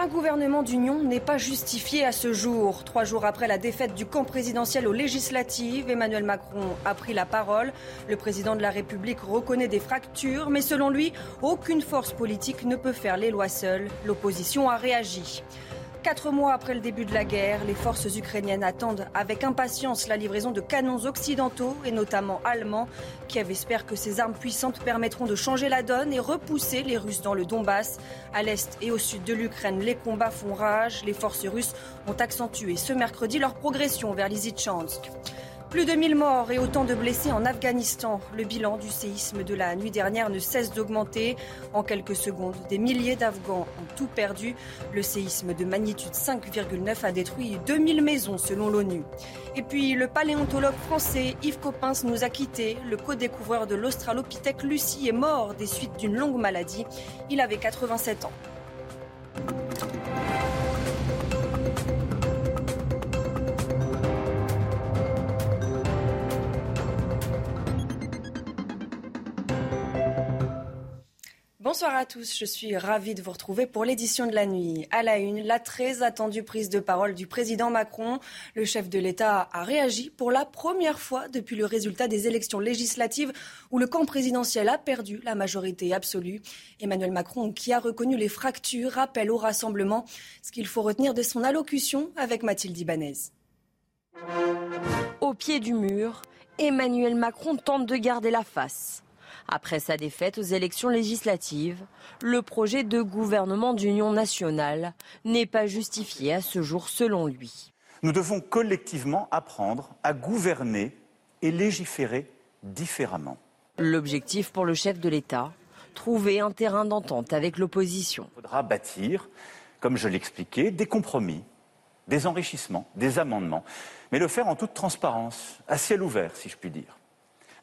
Un gouvernement d'union n'est pas justifié à ce jour. Trois jours après la défaite du camp présidentiel aux législatives, Emmanuel Macron a pris la parole. Le président de la République reconnaît des fractures, mais selon lui, aucune force politique ne peut faire les lois seules. L'opposition a réagi. Quatre mois après le début de la guerre, les forces ukrainiennes attendent avec impatience la livraison de canons occidentaux et notamment allemands. Kiev espère que ces armes puissantes permettront de changer la donne et repousser les Russes dans le Donbass. À l'est et au sud de l'Ukraine, les combats font rage. Les forces russes ont accentué ce mercredi leur progression vers Lysychansk. Plus de 1000 morts et autant de blessés en Afghanistan. Le bilan du séisme de la nuit dernière ne cesse d'augmenter. En quelques secondes, des milliers d'Afghans ont tout perdu. Le séisme de magnitude 5,9 a détruit 2000 maisons selon l'ONU. Et puis le paléontologue français Yves Coppens nous a quittés. Le co-découvreur de l'Australopithèque Lucie est mort des suites d'une longue maladie. Il avait 87 ans. Bonsoir à tous, je suis ravie de vous retrouver pour l'édition de la nuit. À la une, la très attendue prise de parole du président Macron. Le chef de l'État a réagi pour la première fois depuis le résultat des élections législatives où le camp présidentiel a perdu la majorité absolue. Emmanuel Macron, qui a reconnu les fractures, rappelle au rassemblement ce qu'il faut retenir de son allocution avec Mathilde Ibanez. Au pied du mur, Emmanuel Macron tente de garder la face. Après sa défaite aux élections législatives, le projet de gouvernement d'union nationale n'est pas justifié à ce jour selon lui. Nous devons collectivement apprendre à gouverner et légiférer différemment. L'objectif pour le chef de l'État, trouver un terrain d'entente avec l'opposition. Il faudra bâtir, comme je l'expliquais, des compromis, des enrichissements, des amendements, mais le faire en toute transparence, à ciel ouvert, si je puis dire,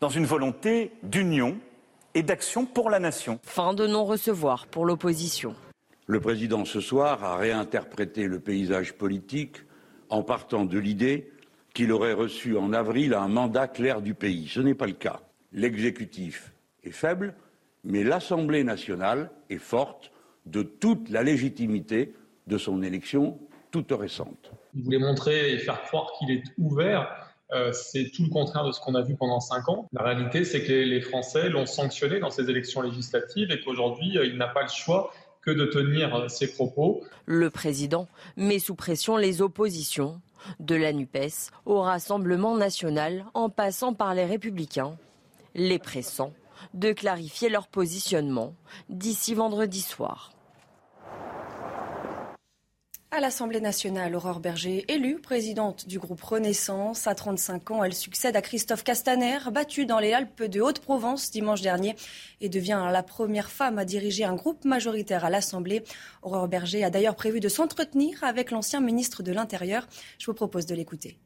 dans une volonté d'union et d'action pour la nation. Fin de non-recevoir pour l'opposition. Le président ce soir a réinterprété le paysage politique en partant de l'idée qu'il aurait reçu en avril un mandat clair du pays. Ce n'est pas le cas. L'exécutif est faible, mais l'Assemblée nationale est forte de toute la légitimité de son élection toute récente. Il voulait montrer et faire croire qu'il est ouvert euh, c'est tout le contraire de ce qu'on a vu pendant cinq ans. La réalité, c'est que les, Français l'ont sanctionné dans ces élections législatives et qu'aujourd'hui, euh, il n'a pas le choix que de tenir euh, ses propos. Le président met sous pression les oppositions, de la NUPES au Rassemblement national en passant par les républicains, les pressant de clarifier leur positionnement d'ici vendredi soir. À l'Assemblée nationale, Aurore Berger, élue présidente du groupe Renaissance. À 35 ans, elle succède à Christophe Castaner, battu dans les Alpes de Haute-Provence dimanche dernier, et devient la première femme à diriger un groupe majoritaire à l'Assemblée. Aurore Berger a d'ailleurs prévu de s'entretenir avec l'ancien ministre de l'Intérieur. Je vous propose de l'écouter.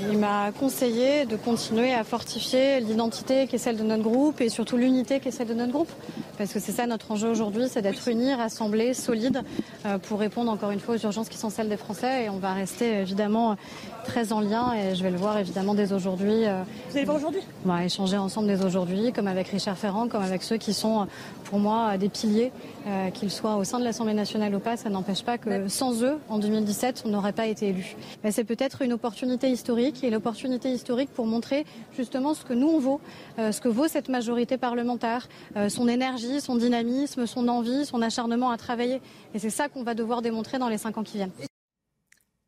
Il m'a conseillé de continuer à fortifier l'identité qui est celle de notre groupe et surtout l'unité qui est celle de notre groupe. Parce que c'est ça notre enjeu aujourd'hui, c'est d'être unis, rassemblés, solides euh, pour répondre encore une fois aux urgences qui sont celles des Français. Et on va rester évidemment très en lien et je vais le voir évidemment dès aujourd'hui. Euh, Vous allez voir aujourd'hui? On va échanger ensemble dès aujourd'hui, comme avec Richard Ferrand, comme avec ceux qui sont pour moi des piliers, euh, qu'ils soient au sein de l'Assemblée nationale ou pas. Ça n'empêche pas que sans eux, en 2017, on n'aurait pas été élu. C'est peut-être une opportunité historique et l'opportunité historique pour montrer justement ce que nous on vaut, euh, ce que vaut cette majorité parlementaire, euh, son énergie, son dynamisme, son envie, son acharnement à travailler. Et c'est ça qu'on va devoir démontrer dans les cinq ans qui viennent.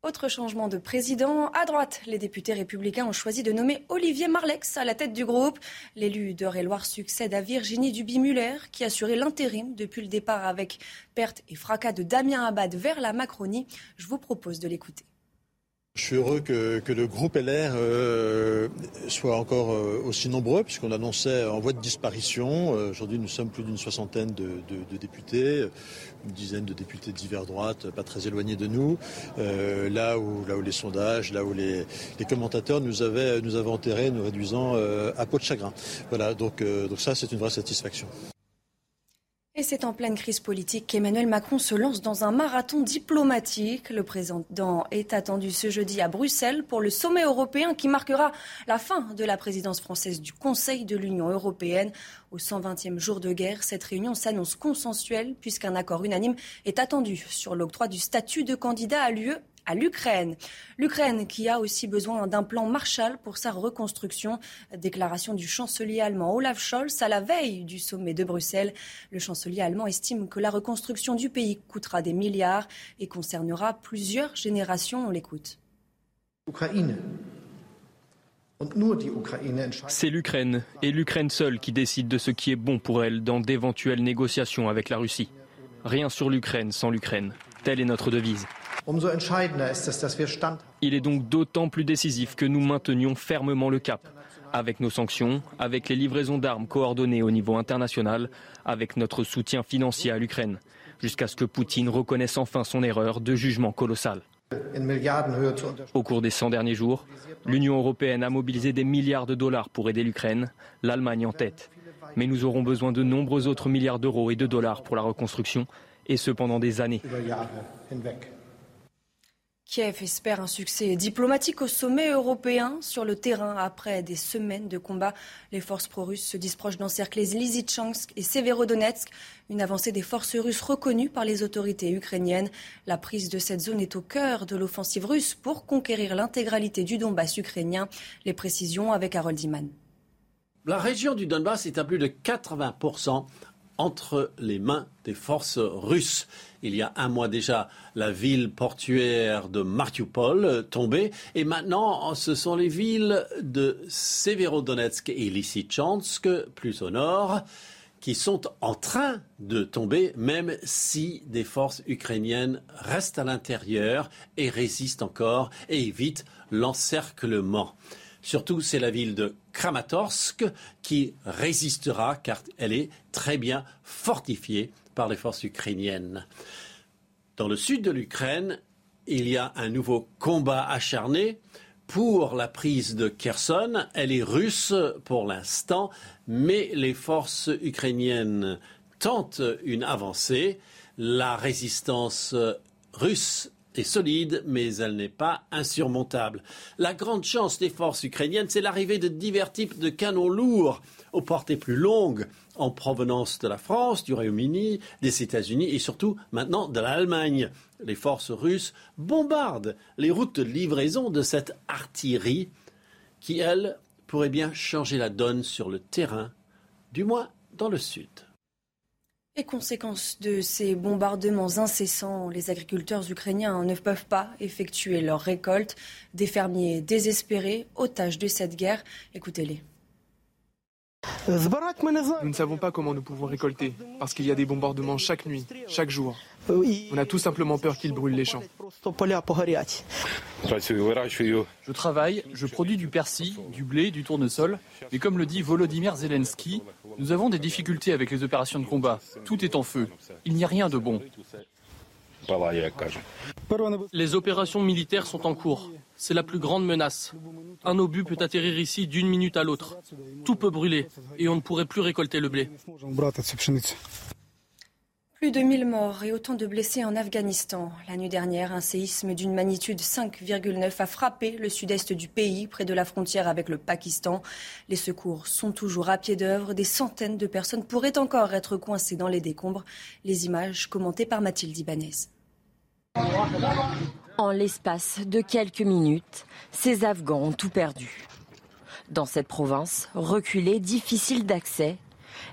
Autre changement de président. À droite, les députés républicains ont choisi de nommer Olivier Marlex à la tête du groupe. L'élu d'Eure-et-Loire succède à Virginie Duby-Muller, qui assurait l'intérim depuis le départ avec perte et fracas de Damien Abad vers la Macronie. Je vous propose de l'écouter. Je suis heureux que, le groupe LR euh, soit encore euh, aussi nombreux, puisqu'on annonçait en voie de disparition. Euh, aujourd'hui, nous sommes plus d'une soixantaine de, députés, une dizaine de députés divers droite, pas très éloignés de nous. là, où, là où les sondages, là où les, commentateurs nous avaient, nous avaient enterrés, nous réduisant à peau de chagrin. Voilà, donc, donc ça, c'est une vraie satisfaction. Et c'est en pleine crise politique qu'Emmanuel Macron se lance dans un marathon diplomatique. Le président est attendu ce jeudi à Bruxelles pour le sommet européen qui marquera la fin de la présidence française du Conseil de l'Union européenne. Au 120e jour de guerre, cette réunion s'annonce consensuelle puisqu'un accord unanime est attendu sur l'octroi du statut de candidat à lieu à l'Ukraine. L'Ukraine qui a aussi besoin d'un plan Marshall pour sa reconstruction. Déclaration du chancelier allemand Olaf Scholz à la veille du sommet de Bruxelles. Le chancelier allemand estime que la reconstruction du pays coûtera des milliards et concernera plusieurs générations. On l'écoute. C'est l'Ukraine et l'Ukraine seule qui décide de ce qui est bon pour elle dans d'éventuelles négociations avec la Russie. Rien sur l'Ukraine sans l'Ukraine. Telle est notre devise. Il est donc d'autant plus décisif que nous maintenions fermement le cap, avec nos sanctions, avec les livraisons d'armes coordonnées au niveau international, avec notre soutien financier à l'Ukraine, jusqu'à ce que Poutine reconnaisse enfin son erreur de jugement colossal. Au cours des 100 derniers jours, l'Union européenne a mobilisé des milliards de dollars pour aider l'Ukraine, l'Allemagne en tête. Mais nous aurons besoin de nombreux autres milliards d'euros et de dollars pour la reconstruction, et ce pendant des années. Kiev espère un succès diplomatique au sommet européen sur le terrain. Après des semaines de combat, les forces pro-russes se disent d'encercler Lysychansk et Severodonetsk. Une avancée des forces russes reconnue par les autorités ukrainiennes. La prise de cette zone est au cœur de l'offensive russe pour conquérir l'intégralité du Donbass ukrainien. Les précisions avec Harold Iman. La région du Donbass est à plus de 80 entre les mains des forces russes. Il y a un mois déjà, la ville portuaire de Mariupol tombée. Et maintenant, ce sont les villes de Severodonetsk et Lysychansk, plus au nord, qui sont en train de tomber, même si des forces ukrainiennes restent à l'intérieur et résistent encore et évitent l'encerclement. Surtout, c'est la ville de Kramatorsk qui résistera car elle est très bien fortifiée par les forces ukrainiennes. Dans le sud de l'Ukraine, il y a un nouveau combat acharné pour la prise de Kherson. Elle est russe pour l'instant, mais les forces ukrainiennes tentent une avancée. La résistance russe est solide, mais elle n'est pas insurmontable. La grande chance des forces ukrainiennes, c'est l'arrivée de divers types de canons lourds aux portées plus longues en provenance de la France, du Royaume-Uni, des États-Unis et surtout maintenant de l'Allemagne. Les forces russes bombardent les routes de livraison de cette artillerie qui, elle, pourrait bien changer la donne sur le terrain, du moins dans le sud. Les conséquences de ces bombardements incessants, les agriculteurs ukrainiens ne peuvent pas effectuer leur récolte. Des fermiers désespérés, otages de cette guerre. Écoutez-les. Nous ne savons pas comment nous pouvons récolter, parce qu'il y a des bombardements chaque nuit, chaque jour. On a tout simplement peur qu'ils brûlent les champs. Je travaille, je produis du persil, du blé, du tournesol, mais comme le dit Volodymyr Zelensky, nous avons des difficultés avec les opérations de combat. Tout est en feu. Il n'y a rien de bon. Les opérations militaires sont en cours. C'est la plus grande menace. Un obus peut atterrir ici d'une minute à l'autre. Tout peut brûler et on ne pourrait plus récolter le blé. Plus de 1000 morts et autant de blessés en Afghanistan. La nuit dernière, un séisme d'une magnitude 5,9 a frappé le sud-est du pays, près de la frontière avec le Pakistan. Les secours sont toujours à pied d'œuvre. Des centaines de personnes pourraient encore être coincées dans les décombres. Les images commentées par Mathilde Ibanez. En l'espace de quelques minutes, ces Afghans ont tout perdu. Dans cette province, reculée, difficile d'accès,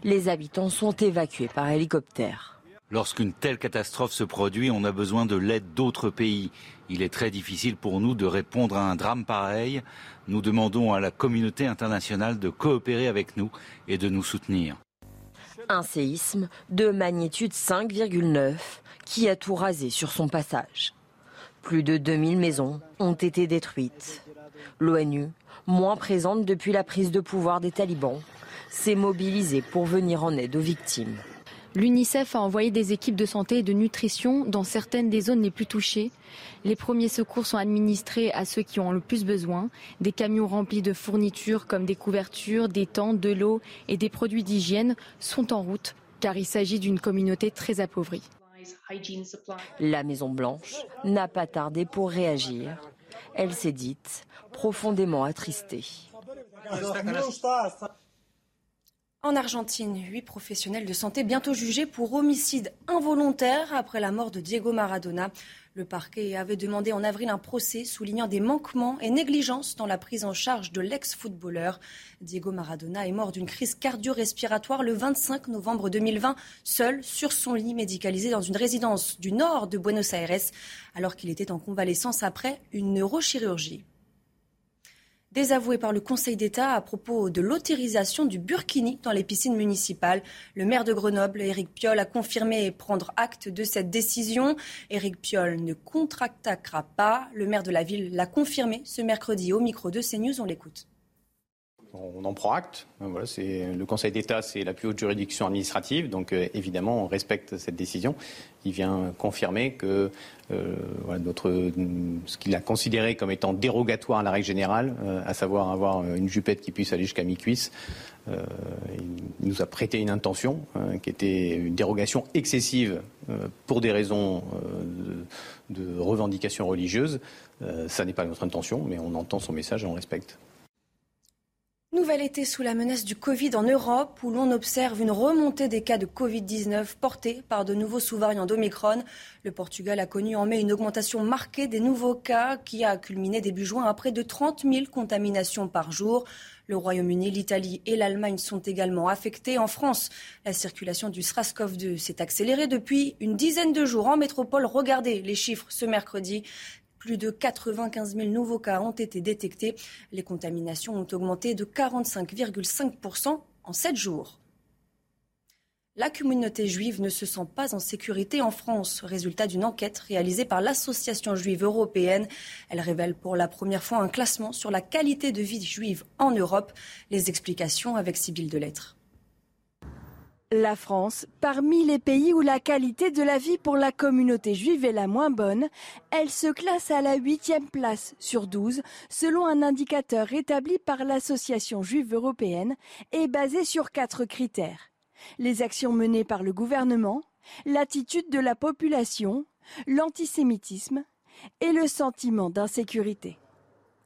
les habitants sont évacués par hélicoptère. Lorsqu'une telle catastrophe se produit, on a besoin de l'aide d'autres pays. Il est très difficile pour nous de répondre à un drame pareil. Nous demandons à la communauté internationale de coopérer avec nous et de nous soutenir. Un séisme de magnitude 5,9 qui a tout rasé sur son passage. Plus de 2000 maisons ont été détruites. L'ONU, moins présente depuis la prise de pouvoir des talibans, s'est mobilisée pour venir en aide aux victimes. L'UNICEF a envoyé des équipes de santé et de nutrition dans certaines des zones les plus touchées. Les premiers secours sont administrés à ceux qui ont le plus besoin. Des camions remplis de fournitures comme des couvertures, des tentes, de l'eau et des produits d'hygiène sont en route car il s'agit d'une communauté très appauvrie. La Maison Blanche n'a pas tardé pour réagir. Elle s'est dite profondément attristée. En Argentine, huit professionnels de santé bientôt jugés pour homicide involontaire après la mort de Diego Maradona. Le parquet avait demandé en avril un procès soulignant des manquements et négligences dans la prise en charge de l'ex-footballeur. Diego Maradona est mort d'une crise cardio-respiratoire le 25 novembre 2020, seul sur son lit médicalisé dans une résidence du nord de Buenos Aires, alors qu'il était en convalescence après une neurochirurgie désavoué par le Conseil d'État à propos de l'autorisation du burkini dans les piscines municipales. Le maire de Grenoble, Éric Piolle, a confirmé prendre acte de cette décision. Éric Piolle ne contractera pas. Le maire de la ville l'a confirmé ce mercredi au micro de CNews. On l'écoute. On en prend acte. Le Conseil d'État, c'est la plus haute juridiction administrative, donc euh, évidemment, on respecte cette décision. Il vient confirmer que euh, ce qu'il a considéré comme étant dérogatoire à la règle générale, euh, à savoir avoir une jupette qui puisse aller jusqu'à mi-cuisse, il nous a prêté une intention qui était une dérogation excessive pour des raisons de, de revendication religieuse. ça n'est pas notre intention, mais on entend son message et on respecte. Nouvel été sous la menace du Covid en Europe, où l'on observe une remontée des cas de Covid-19 portés par de nouveaux sous-variants d'Omicron. Le Portugal a connu en mai une augmentation marquée des nouveaux cas qui a culminé début juin à près de 30 000 contaminations par jour. Le Royaume-Uni, l'Italie et l'Allemagne sont également affectés. En France, la circulation du SRAS-CoV-2 s'est accélérée depuis une dizaine de jours en métropole. Regardez les chiffres ce mercredi. Plus de 95 000 nouveaux cas ont été détectés. Les contaminations ont augmenté de 45,5% en 7 jours. La communauté juive ne se sent pas en sécurité en France, résultat d'une enquête réalisée par l'Association juive européenne. Elle révèle pour la première fois un classement sur la qualité de vie juive en Europe. Les explications avec Sybille Delettre. La France, parmi les pays où la qualité de la vie pour la communauté juive est la moins bonne, elle se classe à la huitième place sur 12 selon un indicateur établi par l'Association juive européenne et basé sur quatre critères. Les actions menées par le gouvernement, l'attitude de la population, l'antisémitisme et le sentiment d'insécurité.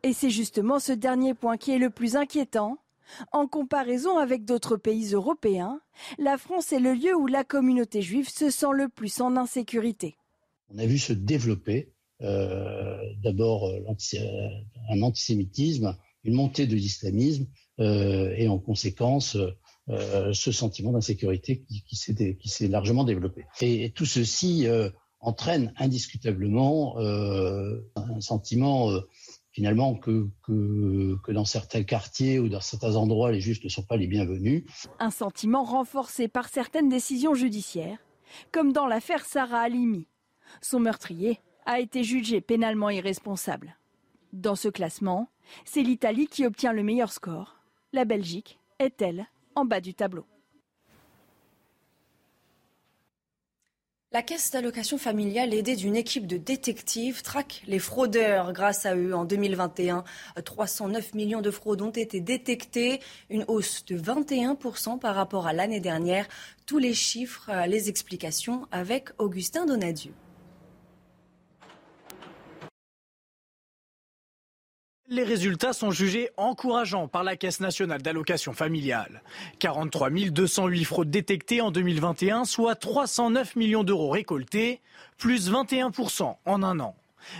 Et c'est justement ce dernier point qui est le plus inquiétant en comparaison avec d'autres pays européens, la France est le lieu où la communauté juive se sent le plus en insécurité. On a vu se développer euh, d'abord euh, euh, un antisémitisme, une montée de l'islamisme et en conséquence ce sentiment d'insécurité qui, qui s'est largement développé. Et, tout ceci entraîne indiscutablement un sentiment finalement que, dans certains quartiers ou dans certains endroits, les juifs ne sont pas les bienvenus. Un sentiment renforcé par certaines décisions judiciaires, comme dans l'affaire Sarah Halimi. Son meurtrier a été jugé pénalement irresponsable. Dans ce classement, c'est l'Italie qui obtient le meilleur score. La Belgique est, elle, en bas du tableau. La caisse d'allocation familiale, aidée d'une équipe de détectives, traque les fraudeurs grâce à eux. En 2021, 309 millions de fraudes ont été détectées, une hausse de 21% par rapport à l'année dernière. Tous les chiffres, les explications avec Augustin Donadieu. Les résultats sont jugés encourageants par la Caisse nationale d'allocation familiale. 43 208 fraudes détectées en 2021, soit 309 millions d'euros récoltés, plus 21% en un an.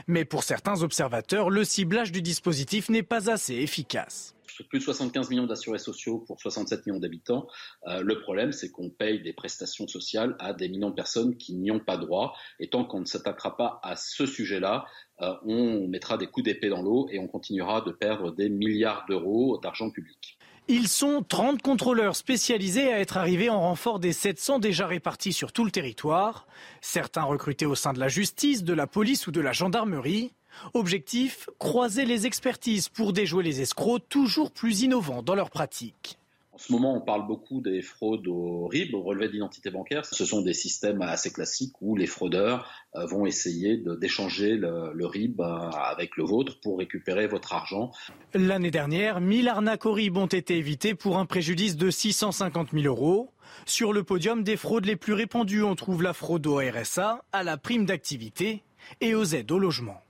Mais pour certains observateurs, le ciblage du dispositif n'est pas assez efficace plus de 75 millions d'assurés sociaux pour 67 millions d'habitants. Euh, le problème, c'est qu'on paye des prestations sociales à des millions de personnes qui n'y ont pas droit. Et tant qu'on ne s'attaquera pas à ce sujet-là, euh, on mettra des coups d'épée dans l'eau et on continuera de perdre des milliards d'euros d'argent public. Ils sont 30 contrôleurs spécialisés à être arrivés en renfort des 700 déjà répartis sur tout le territoire, certains recrutés au sein de la justice, de la police ou de la gendarmerie. Objectif, croiser les expertises pour déjouer les escrocs toujours plus innovants dans leur pratique. En ce moment, on parle beaucoup des fraudes au RIB, au relevé d'identité bancaire. Ce sont des systèmes assez classiques où les fraudeurs euh, vont essayer d'échanger le, RIB euh, avec le vôtre pour récupérer votre argent. L'année dernière, 1000 arnaques au RIB ont été évitées pour un préjudice de 650 000 euros. Sur le podium des fraudes les plus répandues, on trouve la fraude au RSA, à la prime d'activité et aux aides au logement.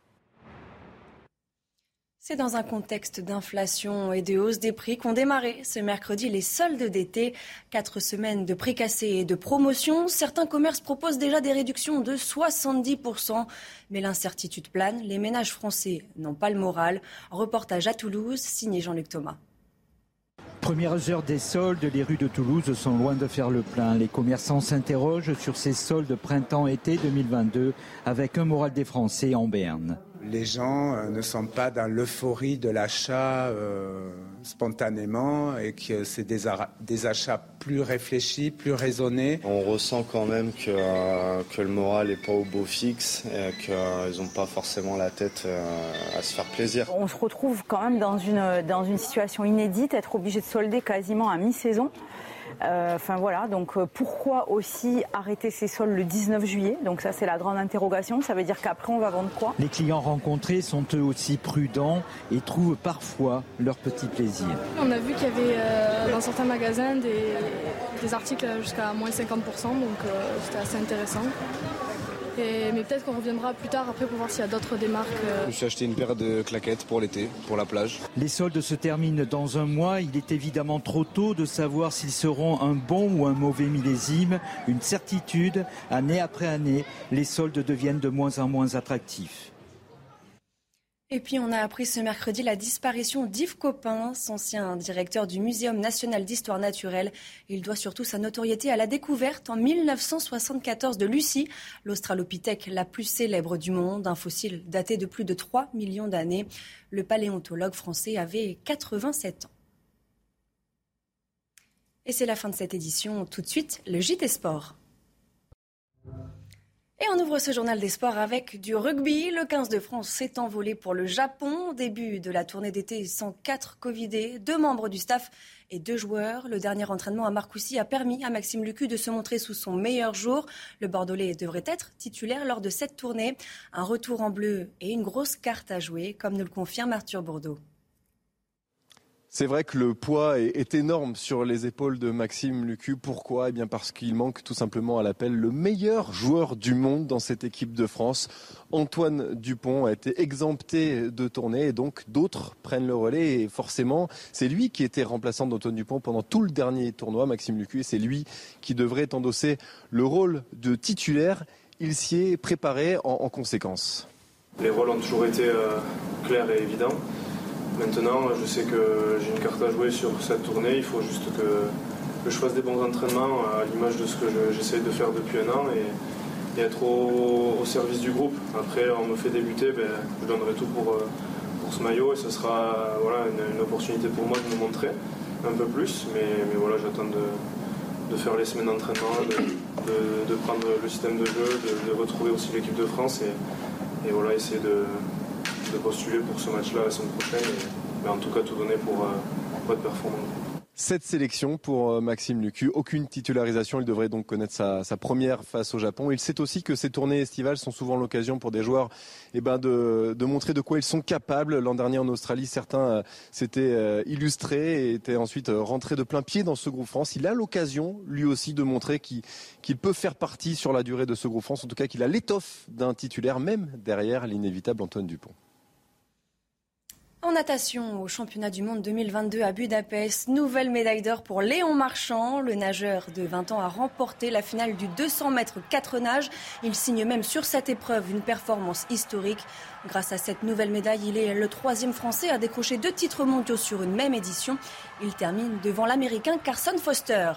C'est dans un contexte d'inflation et de hausse des prix qu'ont démarré ce mercredi les soldes d'été. Quatre semaines de prix cassés et de promotions. Certains commerces proposent déjà des réductions de 70%. Mais l'incertitude plane. Les ménages français n'ont pas le moral. Reportage à Toulouse, signé Jean-Luc Thomas. Premières heures des soldes, les rues de Toulouse sont loin de faire le plein. Les commerçants s'interrogent sur ces soldes printemps-été 2022 avec un moral des Français en berne les gens euh, ne sont pas dans l'euphorie de l'achat euh, spontanément et que c'est des, achats plus réfléchis, plus raisonnés. On ressent quand même que, euh, que le moral n'est pas au beau fixe et qu'ils n'ont pas forcément la tête à se faire plaisir. On se retrouve quand même dans une, dans une situation inédite, être obligé de solder quasiment à mi-saison. Euh, enfin voilà, donc euh, pourquoi aussi arrêter ces sols le 19 juillet? Donc ça c'est la grande interrogation, ça veut dire qu'après on va vendre quoi? Les clients rencontrés sont eux aussi prudents et trouvent parfois leur petit plaisir. On a vu qu'il y avait euh, dans certains magasins des, des articles jusqu'à moins 50%, donc c'était assez intéressant mais peut-être qu'on reviendra plus tard après pour voir s'il y a d'autres démarques. Euh. Je me suis acheté une paire de claquettes pour l'été, pour la plage. Les soldes se terminent dans un mois. Il est évidemment trop tôt de savoir s'ils seront un bon ou un mauvais millésime. Une certitude, année après année, les soldes deviennent de moins en moins attractifs. Et puis on a appris ce mercredi la disparition d'Yves Copin, ancien directeur du Muséum national d'histoire naturelle. Il doit surtout sa notoriété à la découverte en 1974 de Lucie, l'australopithèque la plus célèbre du monde, un fossile daté de plus de 3 millions d'années. Le paléontologue français avait 87 ans. Et c'est la fin de cette édition. Tout de suite, le JT Sport. Et on ouvre ce journal des sports avec du rugby. Le 15 de France s'est envolé pour le Japon. Début de la tournée d'été sans quatre Covidés, deux membres du staff et deux joueurs. Le dernier entraînement à Marcoussis a permis à Maxime Lucu de se montrer sous son meilleur jour. Le Bordelais devrait être titulaire lors de cette tournée. Un retour en bleu et une grosse carte à jouer, comme nous le confirme Arthur Bourdeau. C'est vrai que le poids est, énorme sur les épaules de Maxime Lucu. Pourquoi? Eh bien parce qu'il manque tout simplement à l'appel le meilleur joueur du monde dans cette équipe de France. Antoine Dupont a été exempté de tournée et donc d'autres prennent le relais. Et forcément, c'est lui qui était remplaçant d'Antoine Dupont pendant tout le dernier tournoi, Maxime Lucu, et c'est lui qui devrait endosser le rôle de titulaire. Il s'y est préparé en, conséquence. Les rôles ont toujours été euh, clairs et évidents. Maintenant, je sais que j'ai une carte à jouer sur cette tournée. Il faut juste que, je fasse des bons entraînements à l'image de ce que j'essaie de faire depuis un an et, être au, service du groupe. Après, on me fait débuter, ben, je donnerai tout pour, euh, pour ce maillot et ce sera voilà, une, opportunité pour moi de me montrer un peu plus. Mais, voilà, j'attends de, faire les semaines d'entraînement, de, prendre le système de jeu, de, retrouver aussi l'équipe de France et, et voilà, essayer de de postuler pour ce match-là la semaine prochaine. mais en tout cas, tout donner pour, euh, pour être performant. Cette sélection pour euh, Maxime Lucu, aucune titularisation. Il devrait donc connaître sa, première face au Japon. Il sait aussi que ces tournées estivales sont souvent l'occasion pour des joueurs eh ben de, de, montrer de quoi ils sont capables. L'an dernier en Australie, certains euh, s'étaient illustrés et étaient ensuite rentrés de plein pied dans ce groupe France. Il a l'occasion, lui aussi, de montrer qu'il peut faire partie sur la durée de ce groupe France. En tout cas, qu'il a l'étoffe d'un titulaire, même derrière l'inévitable Antoine Dupont. En natation, au championnat du monde 2022 à Budapest, nouvelle médaille d'or pour Léon Marchand. Le nageur de 20 ans a remporté la finale du 200 mètres 4 nages. Il signe même sur cette épreuve une performance historique. Grâce à cette nouvelle médaille, il est le troisième Français à décrocher deux titres mondiaux sur une même édition. Il termine devant l'Américain Carson Foster.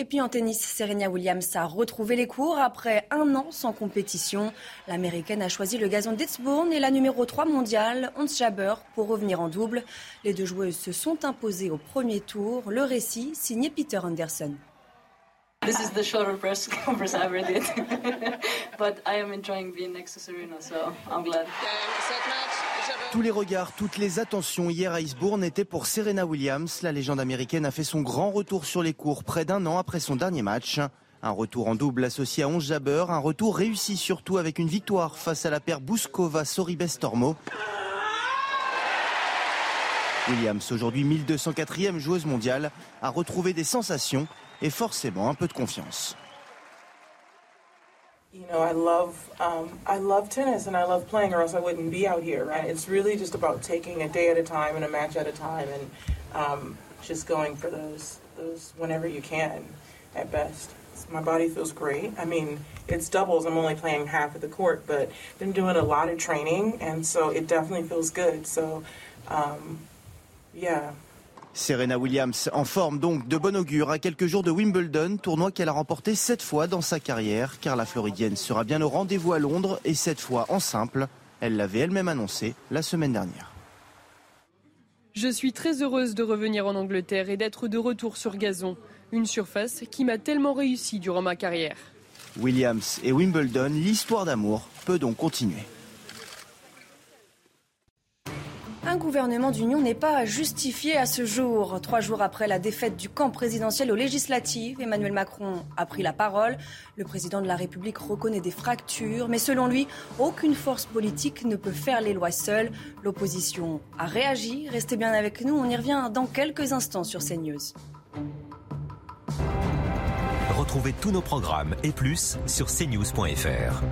Et puis en tennis, Serena Williams a retrouvé les cours après un an sans compétition. L'américaine a choisi le gazon d'Edsbourne et la numéro 3 mondiale, Ons Jabber, pour revenir en double. Les deux joueuses se sont imposées au premier tour. Le récit signé Peter Anderson. This is the shorter press conference I ever did. But I am enjoying being next to Serena, so I'm glad. Tous les regards, toutes les attentions hier à Eastbourne étaient pour Serena Williams. La légende américaine a fait son grand retour sur les cours près d'un an après son dernier match. Un retour en double associé à 11 Jabber, un retour réussi surtout avec une victoire face à la paire Bouskova-Soribes-Tormo. Williams, aujourd'hui 1204e joueuse mondiale, a retrouvé des sensations et forcément un peu de confiance. You know, I love um, I love tennis and I love playing, or else I wouldn't be out here. Right? It's really just about taking a day at a time and a match at a time, and um, just going for those those whenever you can, at best. My body feels great. I mean, it's doubles. I'm only playing half of the court, but been doing a lot of training, and so it definitely feels good. So, um, yeah. Serena Williams en forme donc de bon augure à quelques jours de Wimbledon, tournoi qu'elle a remporté sept fois dans sa carrière, car la Floridienne sera bien au rendez-vous à Londres et cette fois en simple. Elle l'avait elle-même annoncé la semaine dernière. Je suis très heureuse de revenir en Angleterre et d'être de retour sur gazon, une surface qui m'a tellement réussi durant ma carrière. Williams et Wimbledon, l'histoire d'amour peut donc continuer. Un gouvernement d'union n'est pas justifié à ce jour. Trois jours après la défaite du camp présidentiel aux législatives, Emmanuel Macron a pris la parole. Le président de la République reconnaît des fractures, mais selon lui, aucune force politique ne peut faire les lois seule. L'opposition a réagi. Restez bien avec nous, on y revient dans quelques instants sur CNews. Retrouvez tous nos programmes et plus sur cnews.fr.